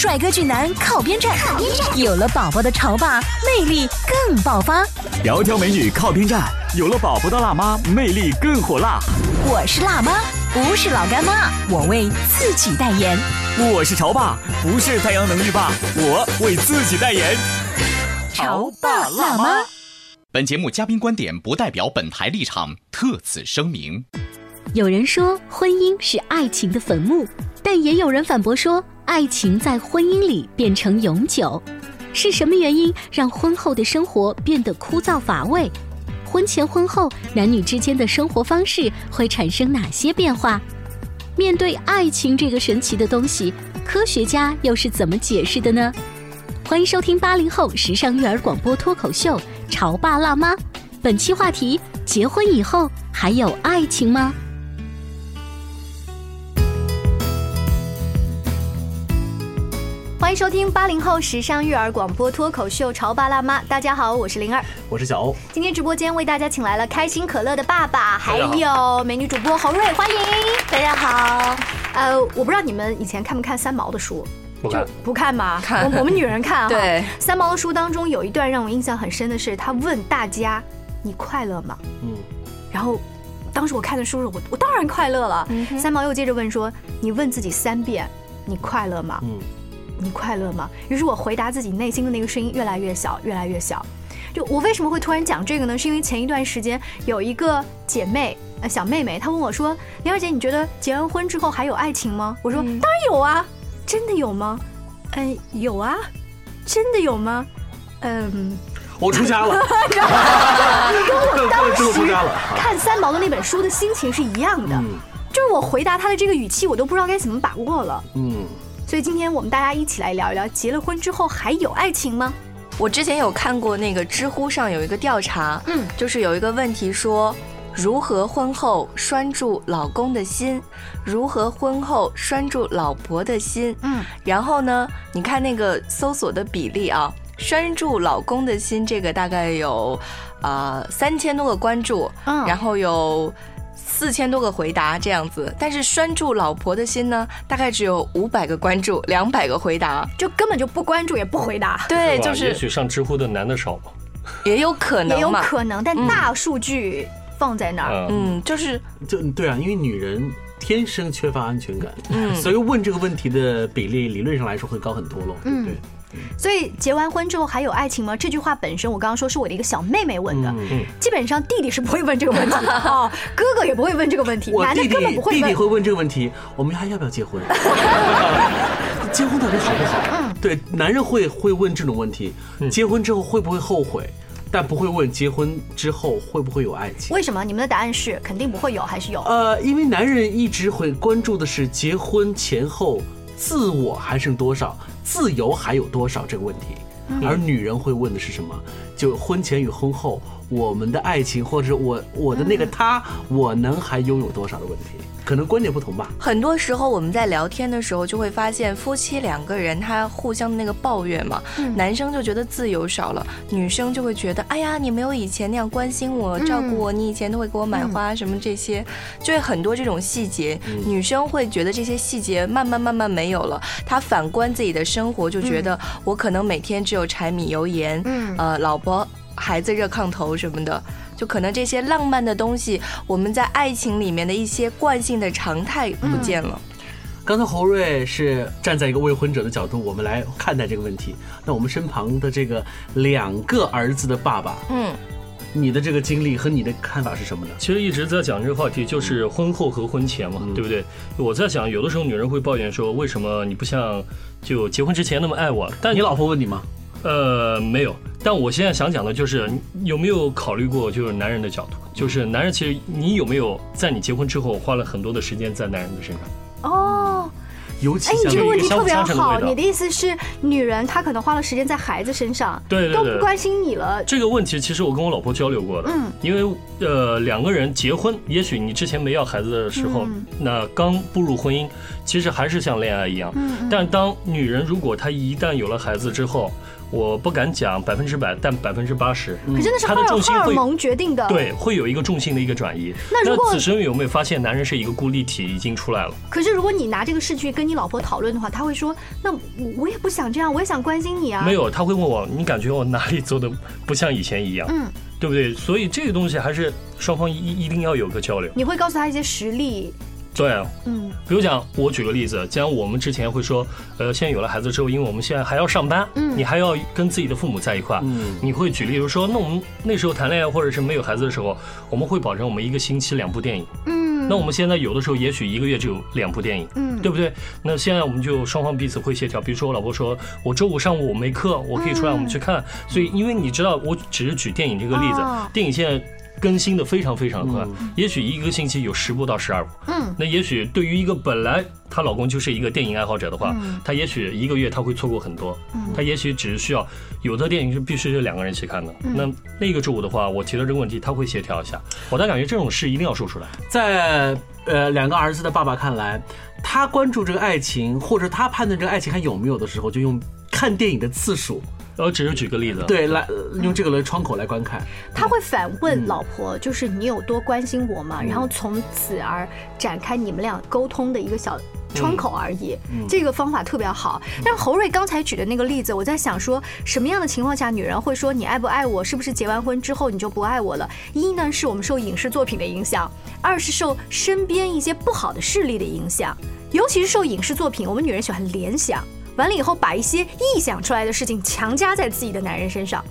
帅哥俊男靠边站，有了宝宝的潮爸魅力更爆发。窈窕美女靠边站，有了宝宝的辣妈魅力更火辣。我是辣妈，不是老干妈，我为自己代言。我是潮爸，不是太阳能浴霸，我为自己代言。潮爸辣妈。本节目嘉宾观点不代表本台立场，特此声明。有人说婚姻是爱情的坟墓，但也有人反驳说爱情在婚姻里变成永久。是什么原因让婚后的生活变得枯燥乏味？婚前婚后男女之间的生活方式会产生哪些变化？面对爱情这个神奇的东西，科学家又是怎么解释的呢？欢迎收听八零后时尚育儿广播脱口秀《潮爸辣妈》，本期话题：结婚以后还有爱情吗？欢迎收听八零后时尚育儿广播脱口秀《潮爸辣妈》，大家好，我是灵儿，我是小欧。今天直播间为大家请来了开心可乐的爸爸，还有美女主播侯瑞，欢迎大家好。呃，我不知道你们以前看不看三毛的书？不看，不看嘛？看。我我们女人看哈。对。三毛的书当中有一段让我印象很深的是，他问大家：“你快乐吗？”嗯。然后，当时我看的书是，我我当然快乐了。三毛又接着问说：“你问自己三遍，你快乐吗？”嗯。你快乐吗？于是我回答自己内心的那个声音越来越小，越来越小。就我为什么会突然讲这个呢？是因为前一段时间有一个姐妹，呃，小妹妹，她问我说：“林儿姐，你觉得结完婚之后还有爱情吗？”我说：“当然有啊，真的有吗？”嗯，有啊，真的有吗？嗯，我出家了。跟我当时看三毛的那本书的心情是一样的，就是我回答她的这个语气，我都不知道该怎么把握了。嗯。所以今天我们大家一起来聊一聊，结了婚之后还有爱情吗？我之前有看过那个知乎上有一个调查，嗯，就是有一个问题说，如何婚后拴住老公的心？如何婚后拴住老婆的心？嗯，然后呢，你看那个搜索的比例啊，拴住老公的心这个大概有，啊三千多个关注，嗯，然后有。四千多个回答这样子，但是拴住老婆的心呢，大概只有五百个关注，两百个回答，就根本就不关注也不回答。对，就是也许上知乎的男的少吧，也有可能，也有可能，但大数据放在那儿，嗯，就是就对啊，因为女人天生缺乏安全感，嗯，所以问这个问题的比例理论上来说会高很多喽，对不对？所以结完婚之后还有爱情吗？这句话本身，我刚刚说是我的一个小妹妹问的。嗯，基本上弟弟是不会问这个问题的，哥哥也不会问这个问题，男的根本不会问。弟弟会问这个问题，我们还要不要结婚？结婚到底好不好？嗯，对，男人会会问这种问题，结婚之后会不会后悔？但不会问结婚之后会不会有爱情？为什么？你们的答案是肯定不会有，还是有？呃，因为男人一直会关注的是结婚前后。自我还剩多少？自由还有多少？这个问题，而女人会问的是什么？就婚前与婚后，我们的爱情，或者我我的那个他，我能还拥有多少的问题？可能观点不同吧。很多时候我们在聊天的时候，就会发现夫妻两个人他互相的那个抱怨嘛，男生就觉得自由少了，女生就会觉得，哎呀，你没有以前那样关心我、照顾我，你以前都会给我买花什么这些，就会很多这种细节，女生会觉得这些细节慢慢慢慢没有了，她反观自己的生活，就觉得我可能每天只有柴米油盐，呃，老婆孩子热炕头什么的。就可能这些浪漫的东西，我们在爱情里面的一些惯性的常态不见了。刚才侯瑞是站在一个未婚者的角度，我们来看待这个问题。那我们身旁的这个两个儿子的爸爸，嗯，你的这个经历和你的看法是什么呢？其实一直在讲这个话题，就是婚后和婚前嘛，对不对？我在想，有的时候女人会抱怨说，为什么你不像就结婚之前那么爱我？但你老婆问你吗？呃，没有。但我现在想讲的就是，有没有考虑过，就是男人的角度，就是男人其实你有没有在你结婚之后花了很多的时间在男人的身上？哦，尤其哎，你这个问题特别好。你的意思是，女人她可能花了时间在孩子身上，对对对都不关心你了。这个问题其实我跟我老婆交流过的，嗯因为呃两个人结婚，也许你之前没要孩子的时候，嗯那刚步入婚姻，其实还是像恋爱一样。嗯但当女人如果她一旦有了孩子之后，我不敢讲百分之百，但百分之八十，可真的是她荷尔荷尔的重心会蒙决定的。，对，会有一个重心的一个转移。那如果此时有没有发现，男人是一个孤立体已经出来了？可是如果你拿这个事去跟你老婆讨论的话，她会说：“那我我也不想这样，我也想关心你啊。”没，有，他会问我，你感觉我哪里做的不像以前一样？嗯，对不对？所以这个东西还是双方一一定要有个交流。你会告诉他一些实例。对啊，嗯。比如讲，我举个例子，既然我们之前会说，呃，现在有了孩子之后，因为我们现在还要上班，嗯。你还要跟自己的父母在一块，嗯。你会举例如说，那我们那时候谈恋爱或者是没有孩子的时候，我们会保证我们一个星期两部电影。嗯，那我们现在有的时候也许一个月就有两部电影，嗯。对不对？那现在我们就双方彼此会协调，比如说我老婆说，我周五上午我没课，我可以出来我们去看。所以因为你知道，我只是举电影这个例子，哦。电影现在更新的非常非常快，嗯也许一个星期有十部到十二部。嗯那也许对于一个本来她老公就是一个电影爱好者的话，嗯她也许一个月她会错过很多，她也许只是需要有的电影是必须是两个人一起看的。嗯那那个周五的话，我提到这个问题，他会协调一下。我倒感觉这种事一定要说出来。在呃两个儿子的爸爸看来，他关注这个爱情，或者他判断这个爱情还有没有的时候，就用看电影的次数，我只是举个例子，对，来呃用这个来窗口来观看。他会反问老婆，就是你有多关心我吗？然后从此而展开你们俩沟通的一个小窗口而已。这个方法特别好。但侯瑞刚才举的那个例子，我在想说，什么样的情况下女人会说你爱不爱我？是不是结完婚之后你就不爱我了？一呢是我们受影视作品的影响，二是受身边一些不好的势力的影响，尤其是受影视作品，我们女人喜欢联想。完了以后，把一些臆想出来的事情强加在自己的男人身上。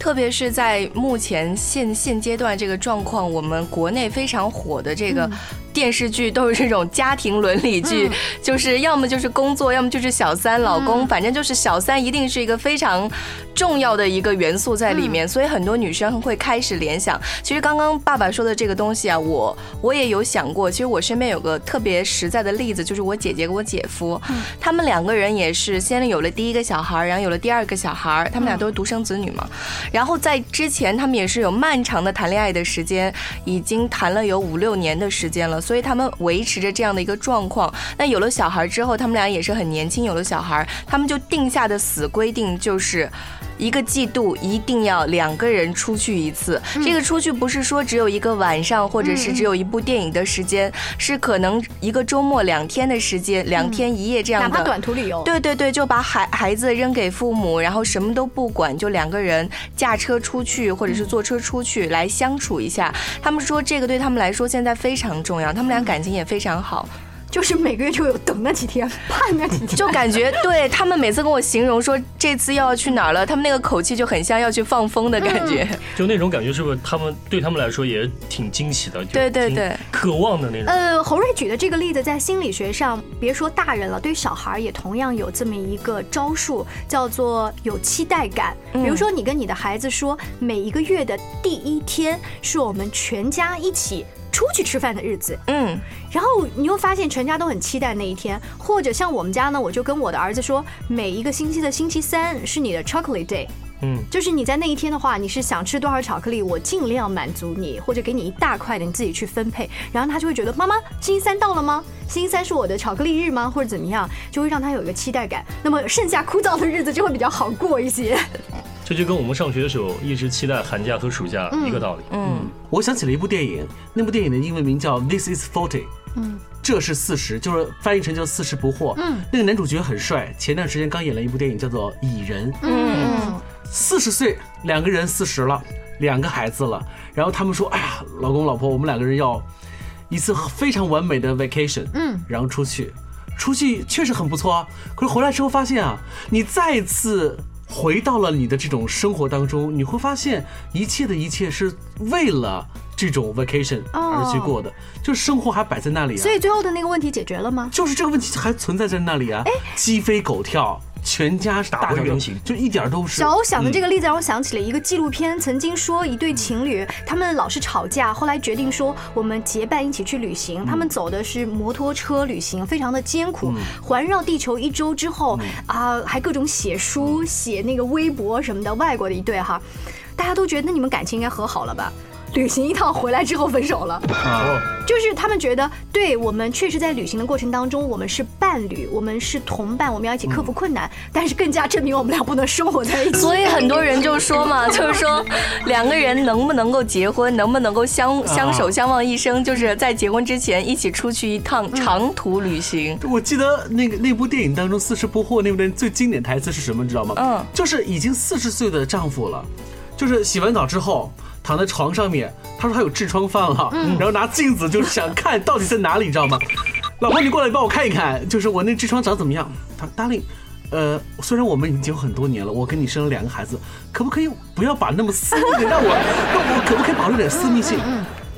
特别是在目前现现阶段这个状况，我们国内非常火的这个电视剧都是这种家庭伦理剧，就是要么就是工作，要么就是小三老公，反正就是小三一定是一个非常重要的一个元素在里面，所以很多女生会开始联想。其实刚刚爸爸说的这个东西啊，我我也有想过。其实我身边有个特别实在的例子，就是我姐姐跟我姐夫，他们两个人也是先有了第一个小孩，然后有了第二个小孩，他们俩都是独生子女嘛。然后在之前，他们也是有漫长的谈恋爱的时间，已经谈了有五六年的时间了，所以他们维持着这样的一个状况。那有了小孩之后，他们俩也是很年轻，有了小孩，他们就定下的死规定就是。一个季度一定要两个人出去一次，这个出去不是说只有一个晚上，或者是只有一部电影的时间，是可能一个周末两天的时间，两天一夜这样的。哪怕短途旅游，对对对，就把孩孩子扔给父母，然后什么都不管，就两个人驾车出去，或者是坐车出去来相处一下。他们说这个对他们来说现在非常重要，他们俩感情也非常好。就是每个月就有等那几天，盼那几天，就感觉对他们每次跟我形容说这次要去哪儿了，他们那个口气就很像要去放风的感觉。就那种感觉，是不是他们对他们来说也挺惊喜的？对对对渴望的那种。呃，侯瑞举的这个例子，在心理学上，别说大人了，对小孩也同样有这么一个招数，叫做有期待感。比如说，你跟你的孩子说，每一个月的第一天是我们全家一起出去吃饭的日子，嗯，然后你会发现全家都很期待那一天。或者像我们家呢，我就跟我的儿子说，每一个星期的星期三是你的 chocolate day。嗯，就是你在那一天的话，你是想吃多少巧克力，我尽量满足你，或者给你一大块的，你自己去分配。然后他就会觉得，妈妈，星期三到了吗？星期三是我的巧克力日吗？或者怎么样，就会让他有一个期待感。那么剩下枯燥的日子就会比较好过一些。这就跟我们上学的时候一直期待寒假和暑假一个道理。嗯，我想起了一部电影，那部电影的英文名叫《This Is Forty》，嗯，这是四十，就是翻译成叫四十不惑。嗯，那个男主角很帅，前段时间刚演了一部电影叫做《蚁人》。嗯，四十岁，两个人四十了，两个孩子了，然后他们说：“哎呀，老公老婆，我们两个人要一次非常完美的 vacation。”嗯，然后出去，出去确实很不错啊。可是回来之后发现啊，你再次回到了你的这种生活当中，你会发现一切的一切是为了这种 vacation 而去过的，就是生活还摆在那里啊。所以最后的那个问题解决了吗？就是这个问题还存在在那里啊，鸡飞狗跳。全家是大回原形，就一点都是。小欧想的这个例子让我想起了一个纪录片，曾经说一对情侣，他们老是吵架，后来决定说我们结伴一起去旅行。他们走的是摩托车旅行，非常的艰苦，环绕地球一周之后啊，还各种写书、写那个微博什么的。外国的一对哈，大家都觉得那你们感情应该和好了吧？旅行一趟回来之后分手了，啊，就是他们觉得，对我们确实在旅行的过程当中，我们是伴侣，我们是同伴，我们要一起克服困难，但是更加证明我们俩不能生活在一起。所以很多人就说嘛，就是说两个人能不能够结婚，能不能够相相守相望一生，就是在结婚之前一起出去一趟长途旅行。我记得那个那部电影当中，《四十不惑》那部电影最经典台词是什么，你知道吗？嗯，就是已经四十岁的丈夫了，就是洗完澡之后。躺在床上面，他说他有痔疮犯了，然后拿镜子就是想看到底在哪里，你知道吗？老婆，你过来帮我看一看，就是我那痔疮长怎么样？他，darling，呃，虽然我们已经结婚很多年了，我跟你生了两个孩子，可不可以不要把那么私密的让我，那我可不可以保留点私密性？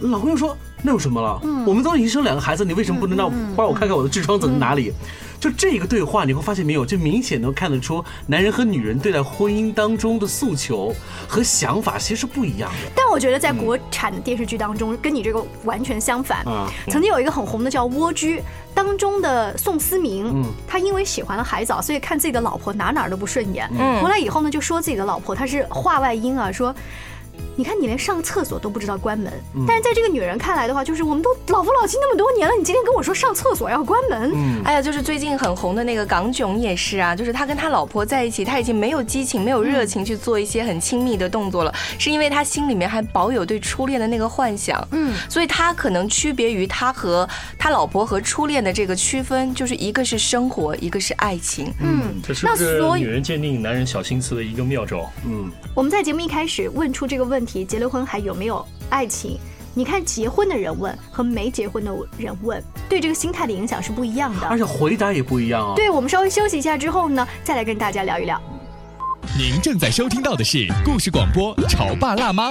老公又说那有什么了？我们都已经生两个孩子，你为什么不能让帮我看看我的痔疮长在哪里？就这个对话，你会发现没有，就明显能看得出男人和女人对待婚姻当中的诉求和想法其实是不一样的。但我觉得在国产的电视剧当中，跟你这个完全相反。曾经有一个很红的叫《蜗居》，当中的宋思明，他因为喜欢了海藻，所以看自己的老婆哪哪都不顺眼。回来以后呢，就说自己的老婆她是话外音啊，说。你看，你连上厕所都不知道关门，但是在这个女人看来的话，就是我们都老夫老妻那么多年了，你今天跟我说上厕所要关门？哎呀，就是最近很红的那个港囧也是啊，就是他跟他老婆在一起，他已经没有激情、没有热情去做一些很亲密的动作了，是因为他心里面还保有对初恋的那个幻想。嗯，所以他可能区别于他和他老婆和初恋的这个区分，就是一个是生活，一个是爱情。嗯，这是不是女人鉴定男人小心思的一个妙招？嗯，我们在节目一开始问出这个问题。结了婚还有没有爱情？你看结婚的人问和没结婚的人问，对这个心态的影响是不一样的，而且回答也不一样啊。对我们稍微休息一下之后呢，再来跟大家聊一聊。您正在收听到的是故事广播《潮爸辣妈》。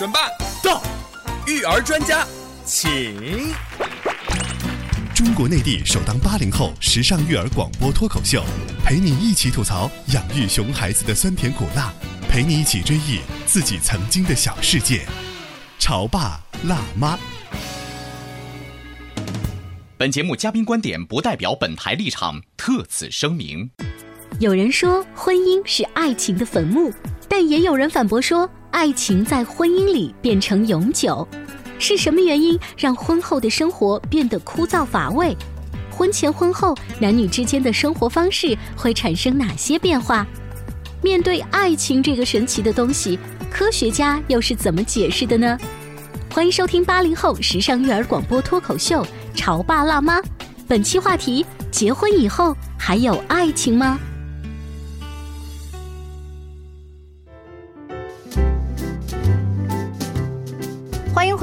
准备到，育儿专家请。中国内地首档八零后时尚育儿广播脱口秀，陪你一起吐槽养育熊孩子的酸甜苦辣，陪你一起追忆自己曾经的小世界。潮爸辣妈。本节目嘉宾观点不代表本台立场，特此声明。有人说婚姻是爱情的坟墓，但也有人反驳说爱情在婚姻里变成永久。是什么原因让婚后的生活变得枯燥乏味？婚前婚后男女之间的生活方式会产生哪些变化？面对爱情这个神奇的东西，科学家又是怎么解释的呢？欢迎收听八零后时尚育儿广播脱口秀《潮爸辣妈》，本期话题：结婚以后还有爱情吗？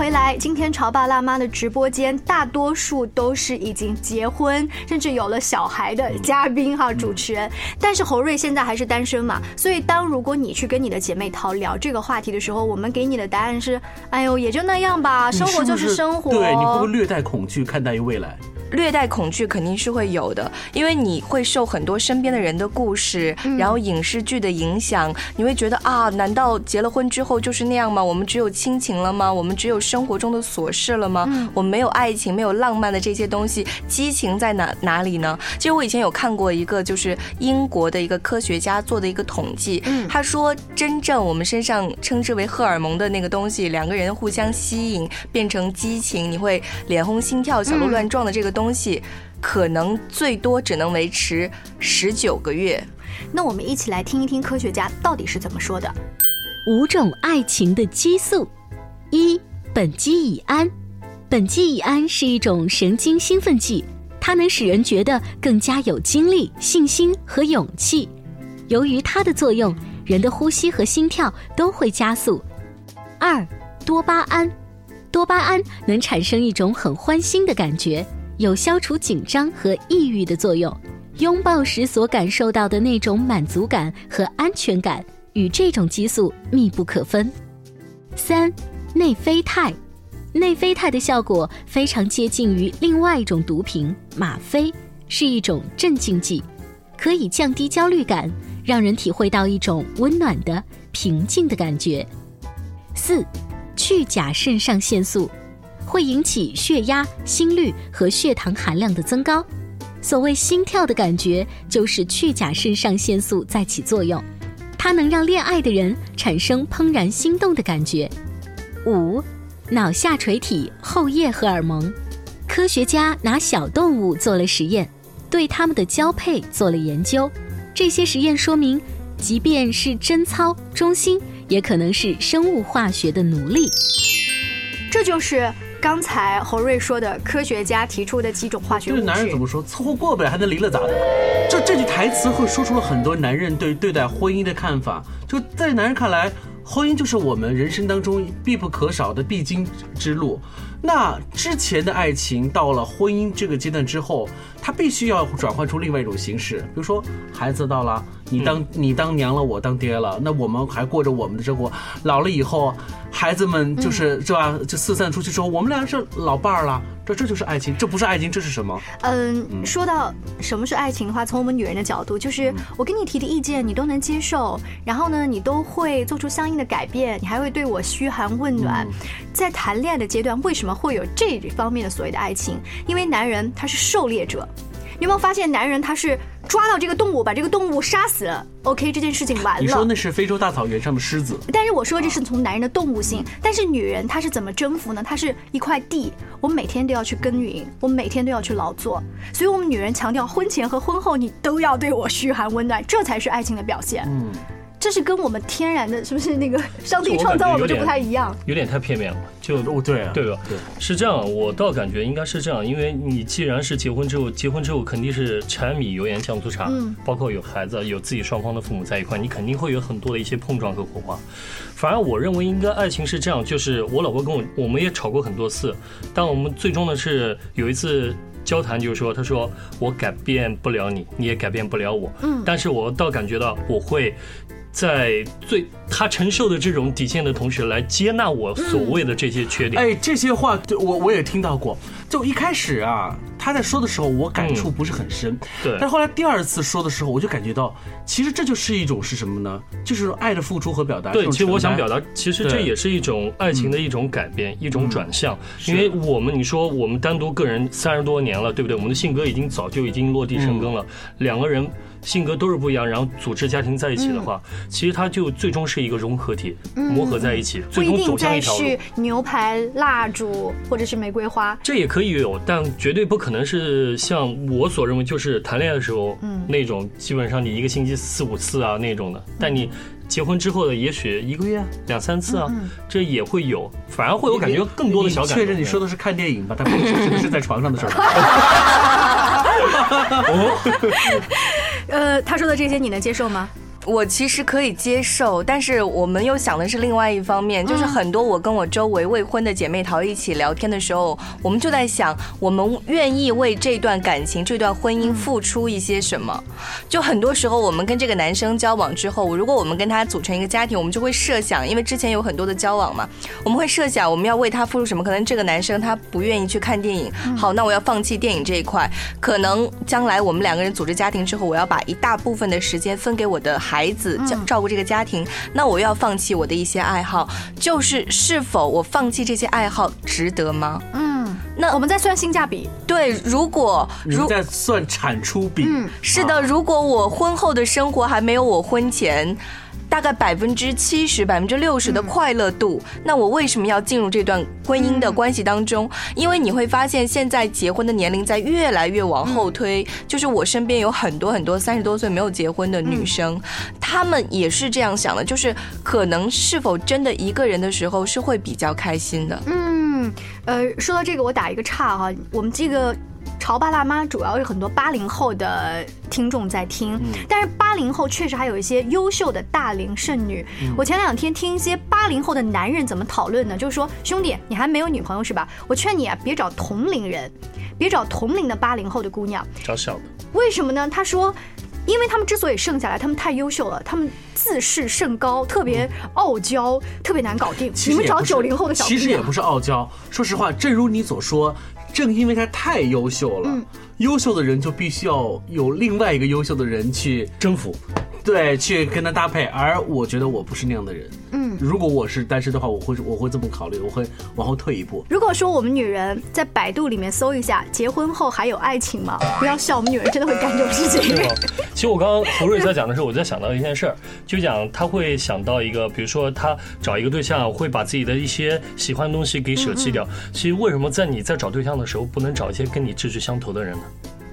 回来！今天潮爸辣妈的直播间，大多数都是已经结婚，甚至有了小孩的嘉宾哈，主持人。但是侯瑞现在还是单身嘛，所以当如果你去跟你的姐妹淘聊这个话题的时候，我们给你的答案是：哎呦，也就那样吧，生活就是生活。对，你会不会略带恐惧看待于未来？略带恐惧肯定是会有的，因为你会受很多身边的人的故事，然后影视剧的影响，你会觉得啊，难道结了婚之后就是那样吗？我们只有亲情了吗？我们只有生活中的琐事了吗？我们没有爱情，没有浪漫的这些东西，激情在哪哪里呢？其实我以前有看过一个，就是英国的一个科学家做的一个统计，他说，真正我们身上称之为荷尔蒙的那个东西，两个人互相吸引变成激情，你会脸红心跳、小鹿乱撞的这个。东西可能最多只能维持十九个月，那我们一起来听一听科学家到底是怎么说的。五种爱情的激素，一苯基乙胺，苯基乙胺是一种神经兴奋剂。它能使人觉得更加有精力、信心和勇气。由于它的作用，人的呼吸和心跳都会加速。二，多巴胺，多巴胺能产生一种很欢欣的感觉，有消除紧张和抑郁的作用。拥抱时所感受到的那种满足感和安全感，与这种激素密不可分。三，内啡肽，内啡肽的效果非常接近于另外一种毒品吗啡，是一种镇静剂，可以降低焦虑感。让人体会到一种温暖的、平静的感觉。四，去甲肾上腺素会引起血压、心率和血糖含量的增高。所谓心跳的感觉，就是去甲肾上腺素在起作用，它能让恋爱的人产生怦然心动的感觉。五，脑下垂体后叶荷尔蒙，科学家拿小动物做了实验，对它们的交配做了研究。这些实验说明，即便是贞操、忠心，也可能是生物化学的奴隶。这就是刚才侯瑞说的，科学家提出的几种化学物质。这男人怎么说？凑合过呗，还能离了咋的？这这句台词会说出了很多男人对对待婚姻的看法。就在男人看来，婚姻就是我们人生当中必不可少的必经之路。那之前的爱情到了婚姻这个阶段之后，它必须要转换出另外一种形式。比如说，孩子到了，你当你当娘了，我当爹了，那我们还过着我们的生活。老了以后，孩子们就是是吧？就四散出去之后，我们俩是老伴儿了。这这就是爱情，这不是爱情，这是什么？嗯，说到什么是爱情的话，从我们女人的角度，就是我给你提的意见你都能接受，然后呢，你都会做出相应的改变，你还会对我嘘寒问暖。在谈恋爱的阶段，为什么会有这方面的所谓的爱情？因为男人他是狩猎者。你有没有发现，男人他是抓到这个动物，把这个动物杀死了，OK，这件事情完了。你说那是非洲大草原上的狮子，但是我说这是从男人的动物性，但是女人她是怎么征服呢？她是一块地，我每天都要去耕耘，我每天都要去劳作，所以我们女人强调婚前和婚后你都要对我嘘寒问暖，这才是爱情的表现。嗯。这是跟我们天然的，是不是那个 上帝创造我们就不太一样？有点太片面了，就哦对啊对吧？对，是这样，我倒感觉应该是这样，因为你既然是结婚之后，结婚之后肯定是柴米油盐酱醋茶，嗯，包括有孩子，有自己双方的父母在一块，你肯定会有很多的一些碰撞和火花。反而我认为应该爱情是这样，就是我老婆跟我，我们也吵过很多次，但我们最终呢是有一次交谈，就是说，他说我改变不了你，你也改变不了我，嗯，但是我倒感觉到我会。在最他承受的这种底线的同时，来接纳我所谓的这些缺点。哎，这些话我我也听到过。就一开始啊，他在说的时候，我感触不是很深。对。但后来第二次说的时候，我就感觉到，其实这就是一种是什么呢？就是爱的付出和表达。对，其实我想表达，其实这也是一种爱情的一种改变，一种转向。因为我们你说我们单独个人三十多年了，对不对？我们的性格已经早就已经落地生根了，两个人。性格都是不一样，然后组织家庭在一起的话，其实它就最终是一个融合体，磨合在一起，最终走向一条路。是牛排、蜡烛或者是玫瑰花，这也可以有，但绝对不可能是像我所认为就是谈恋爱的时候那种，基本上你一个星期四五次啊那种的。但你结婚之后的，也许一个月两三次啊，这也会有，反而会有感觉更多的小感觉。确认你说的是看电影吧？但不是是在床上的事儿。呃，他说的这些你能接受吗？我其实可以接受，但是我们又想的是另外一方面，就是很多我跟我周围未婚的姐妹淘一起聊天的时候，我们就在想，我们愿意为这段感情、这段婚姻付出一些什么？就很多时候，我们跟这个男生交往之后，如果我们跟他组成一个家庭，我们就会设想，因为之前有很多的交往嘛，我们会设想我们要为他付出什么？可能这个男生他不愿意去看电影，好，那我要放弃电影这一块。可能将来我们两个人组织家庭之后，我要把一大部分的时间分给我的孩。孩子照照顾这个家庭，那我要放弃我的一些爱好，就是是否我放弃这些爱好值得吗？嗯，那我们再算性价比。对，如果如在算产出比，嗯，是的，如果我婚后的生活还没有我婚前。大概百分之七十、百分之六十的快乐度，那我为什么要进入这段婚姻的关系当中？因为你会发现，现在结婚的年龄在越来越往后推。就是我身边有很多很多三十多岁没有结婚的女生，她们也是这样想的，就是可能是否真的一个人的时候是会比较开心的。嗯，呃，说到这个，我打一个岔哈，我们这个。潮爸辣妈主要是很多八零后的听众在听，但是八零后确实还有一些优秀的大龄剩女。我前两天听一些八零后的男人怎么讨论呢？就是说，兄弟，你还没有女朋友是吧？我劝你啊，别找同龄人，别找同龄的八零后的姑娘，找小的。为什么呢？他说。因为他们之所以剩下来，他们太优秀了，他们自视甚高，特别傲娇，特别难搞定。你们找九零后的小其实也不是傲娇，说实话，正如你所说，正因为他太优秀了，优秀的人就必须要有另外一个优秀的人去征服。对，去跟他搭配，而我觉得我不是那样的人。嗯，如果我是单身的话，我会我会这么考虑，我会往后退一步。如果说我们女人在百度里面搜一下“结婚后还有爱情吗”，不要笑，我们女人真的会干这种事情。其实我刚刚胡瑞在讲的时候，我在想到一件事儿，就讲他会想到一个，比如说他找一个对象，会把自己的一些喜欢的东西给舍弃掉。其实为什么在你在找对象的时候，不能找一些跟你志趣相投的人呢？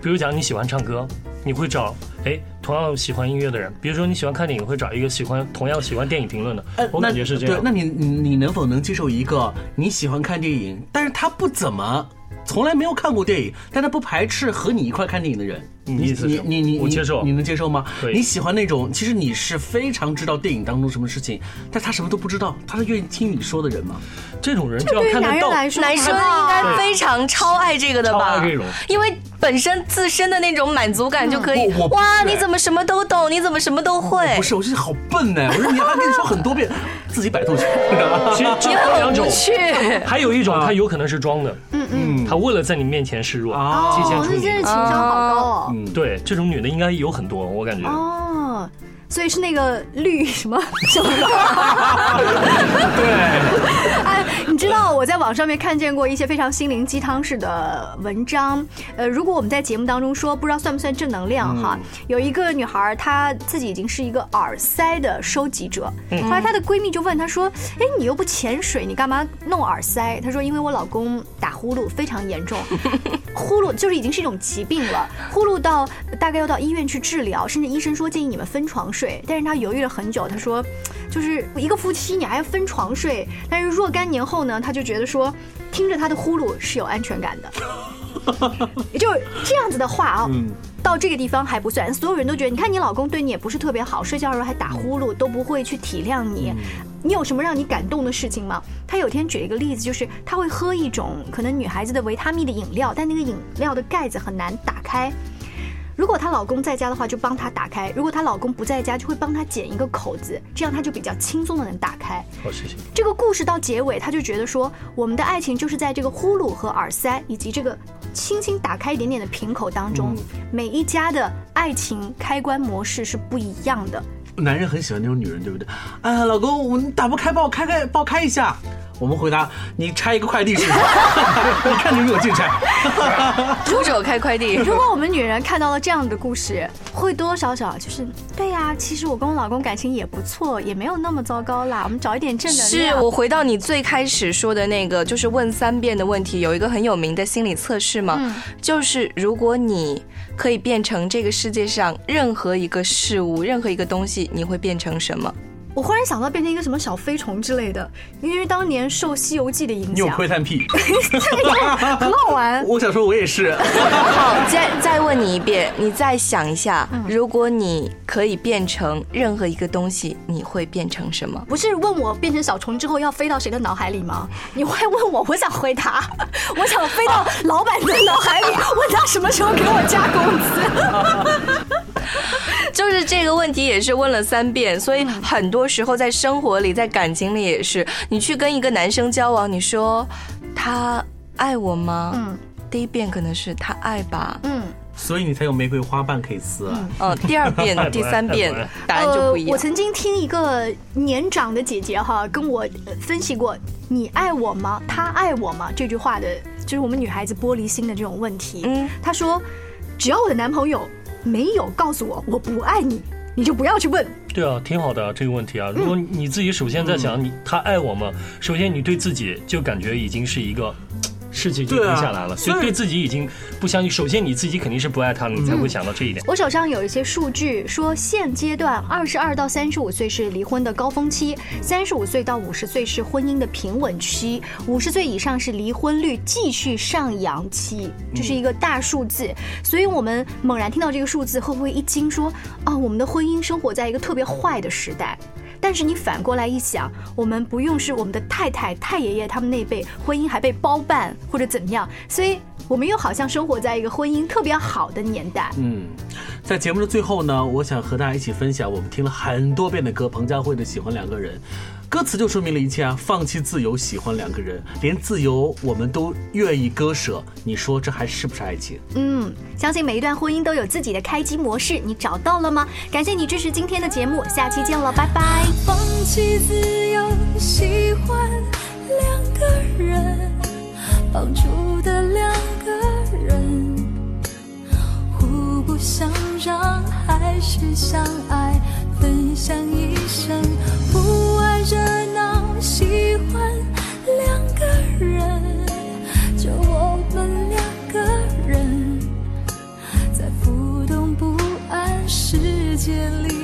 比如讲你喜欢唱歌，你会找哎同样喜欢音乐的人；比如说你喜欢看电影，会找一个喜欢同样喜欢电影评论的。我感觉是这样。对，那你你能否能接受一个你喜欢看电影，但是他不怎么，从来没有看过电影，但他不排斥和你一块看电影的人？你你你你我接受，你能接受吗？对，你喜欢那种，其实你是非常知道电影当中什么事情，但他什么都不知道，他是愿意听你说的人吗？这种人就要看得到。男生应该非常超爱这个的吧？超爱这种，因为本身自身的那种满足感就可以。哇，你怎么什么都懂？你怎么什么都会？不是，我觉得好笨呢。我说你还跟你说很多遍，自己百度去。其实就两种，去。还有一种，他有可能是装的。嗯嗯。他为了在你面前示弱，提前处理。这情商好高哦。嗯，对，这种女的应该有很多，我感觉。哦，所以是那个绿什 么什么？对。哎，你知道我在网上面看见过一些非常心灵鸡汤式的文章。呃，如果我们在节目当中说，不知道算不算正能量哈？有一个女孩，她自己已经是一个耳塞的收集者。后来她的闺蜜就问她说：“哎，你又不潜水，你干嘛弄耳塞？”她说：“因为我老公打呼噜非常严重，呼噜就是已经是一种疾病了，呼噜到大概要到医院去治疗，甚至医生说建议你们分床睡。但是他犹豫了很久，他说，就是一个夫妻你还要分床睡，但是若干年后呢，他就觉得说，听着他的呼噜是有安全感的。”也就这样子的话啊，到这个地方还不算，所有人都觉得，你看你老公对你也不是特别好，睡觉的时候还打呼噜，都不会去体谅你。你有什么让你感动的事情吗？他有天举了一个例子，就是他会喝一种可能女孩子的维他命的饮料，但那个饮料的盖子很难打开。如果她老公在家的话，就帮她打开；如果她老公不在家，就会帮她剪一个口子，这样她就比较轻松的能打开。好，谢谢。这个故事到结尾，她就觉得说，我们的爱情就是在这个呼噜和耳塞以及这个轻轻打开一点点的瓶口当中，每一家的爱情开关模式是不一样的。男人很喜欢那种女人，对不对？啊，老公，我打不开，帮我开开，帮我开一下。我们回答：你拆一个快递试试，你看你有没有进拆。徒手开快递。如果我们女人看到了这样的故事，会多多少少就是，对呀，其实我跟我老公感情也不错，也没有那么糟糕啦。我们找一点正能量。是我回到你最开始说的那个，就是问三遍的问题，有一个很有名的心理测试嘛，就是如果你可以变成这个世界上任何一个事物、任何一个东西，你会变成什么？我忽然想到变成一个什么小飞虫之类的，因为当年受《西游记》的影响。你有窥探癖？很好玩。我想说，我也是。好，再再问你一遍，你再想一下，如果你可以变成任何一个东西，你会变成什么？不是问我变成小虫之后要飞到谁的脑海里吗？你会问我，我想回答，我想飞到老板的脑海里，问他什么时候给我加工资。就是这个问题也是问了三遍，所以很多时候在生活里，在感情里也是，你去跟一个男生交往，你说他爱我吗？嗯，第一遍可能是他爱吧。嗯，所以你才有玫瑰花瓣可以撕啊。嗯，第二遍、第三遍 答案就不一样。我曾经听一个年长的姐姐哈跟我分析过“你爱我吗？他爱我吗？”这句话的，就是我们女孩子玻璃心的这种问题。嗯，她说，只要我的男朋友。没有告诉我我不爱你，你就不要去问。对啊，挺好的这个问题啊。如果你自己首先在想你他爱我吗？首先你对自己就感觉已经是一个世界就停下来了，所以对自己已经不相信。首先你自己肯定是不爱他了，你才会想到这一点。我手上有一些数据说，现阶段二十二到三十五岁是离婚的高峰期，三十五岁到五十岁是婚姻的平稳期，五十岁以上是离婚率继续上扬期，这是一个大数字。所以我们猛然听到这个数字，会不会一惊说啊，我们的婚姻生活在一个特别坏的时代？但是你反过来一想，我们不用是我们的太太、太爷爷他们那辈婚姻还被包办或者怎么样，所以我们又好像生活在一个婚姻特别好的年代。嗯，在节目的最后呢，我想和大家一起分享我们听了很多遍的歌，彭佳慧的《喜欢两个人》。歌词就说明了一切啊！放弃自由，喜欢两个人，连自由我们都愿意割舍，你说这还是不是爱情？嗯，相信每一段婚姻都有自己的开机模式，你找到了吗？感谢你支持今天的节目，下期见了，拜拜。放弃自由，喜欢两个人，绑住的两个人，互不相让，还是相爱，分享一生。见里